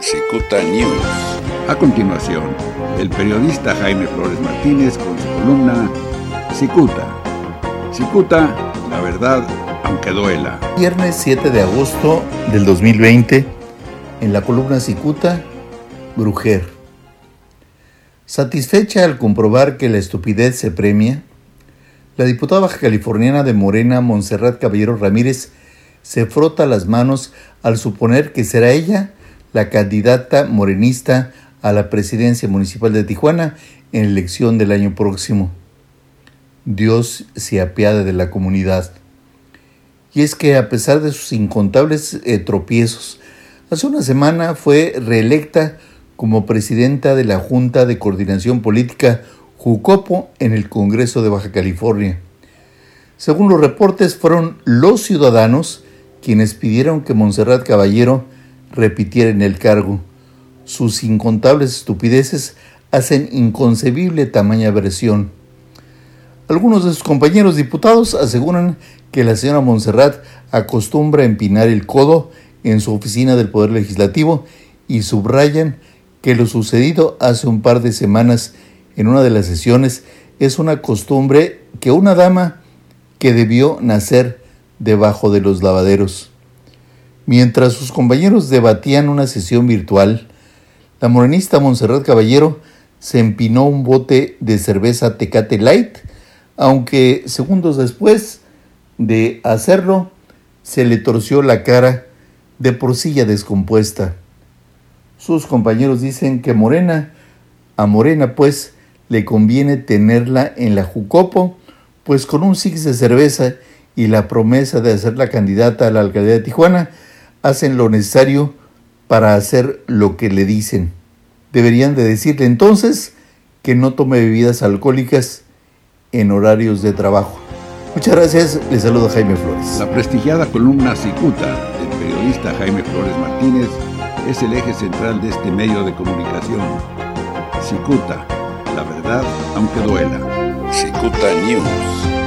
Cicuta News. A continuación, el periodista Jaime Flores Martínez con su columna Cicuta. Cicuta, la verdad, aunque duela. Viernes 7 de agosto del 2020, en la columna Cicuta, Brujer. Satisfecha al comprobar que la estupidez se premia, la diputada baja californiana de Morena, Montserrat Caballero Ramírez, se frota las manos al suponer que será ella la candidata morenista a la presidencia municipal de Tijuana en elección del año próximo. Dios se apiade de la comunidad. Y es que a pesar de sus incontables eh, tropiezos, hace una semana fue reelecta como presidenta de la Junta de Coordinación Política Jucopo en el Congreso de Baja California. Según los reportes, fueron los ciudadanos quienes pidieron que Montserrat Caballero repitiera el cargo. Sus incontables estupideces hacen inconcebible tamaña versión. Algunos de sus compañeros diputados aseguran que la señora Montserrat acostumbra empinar el codo en su oficina del Poder Legislativo y subrayan que lo sucedido hace un par de semanas en una de las sesiones es una costumbre que una dama que debió nacer debajo de los lavaderos. Mientras sus compañeros debatían una sesión virtual, la morenista Montserrat Caballero se empinó un bote de cerveza Tecate Light, aunque segundos después de hacerlo, se le torció la cara de porcilla descompuesta. Sus compañeros dicen que Morena, a Morena pues, le conviene tenerla en la Jucopo, pues con un six de cerveza y la promesa de hacer la candidata a la alcaldía de Tijuana, hacen lo necesario para hacer lo que le dicen. Deberían de decirle entonces que no tome bebidas alcohólicas en horarios de trabajo. Muchas gracias, les saludo Jaime Flores. La prestigiada columna Cicuta del periodista Jaime Flores Martínez es el eje central de este medio de comunicación. Cicuta, la verdad aunque duela. Cicuta News.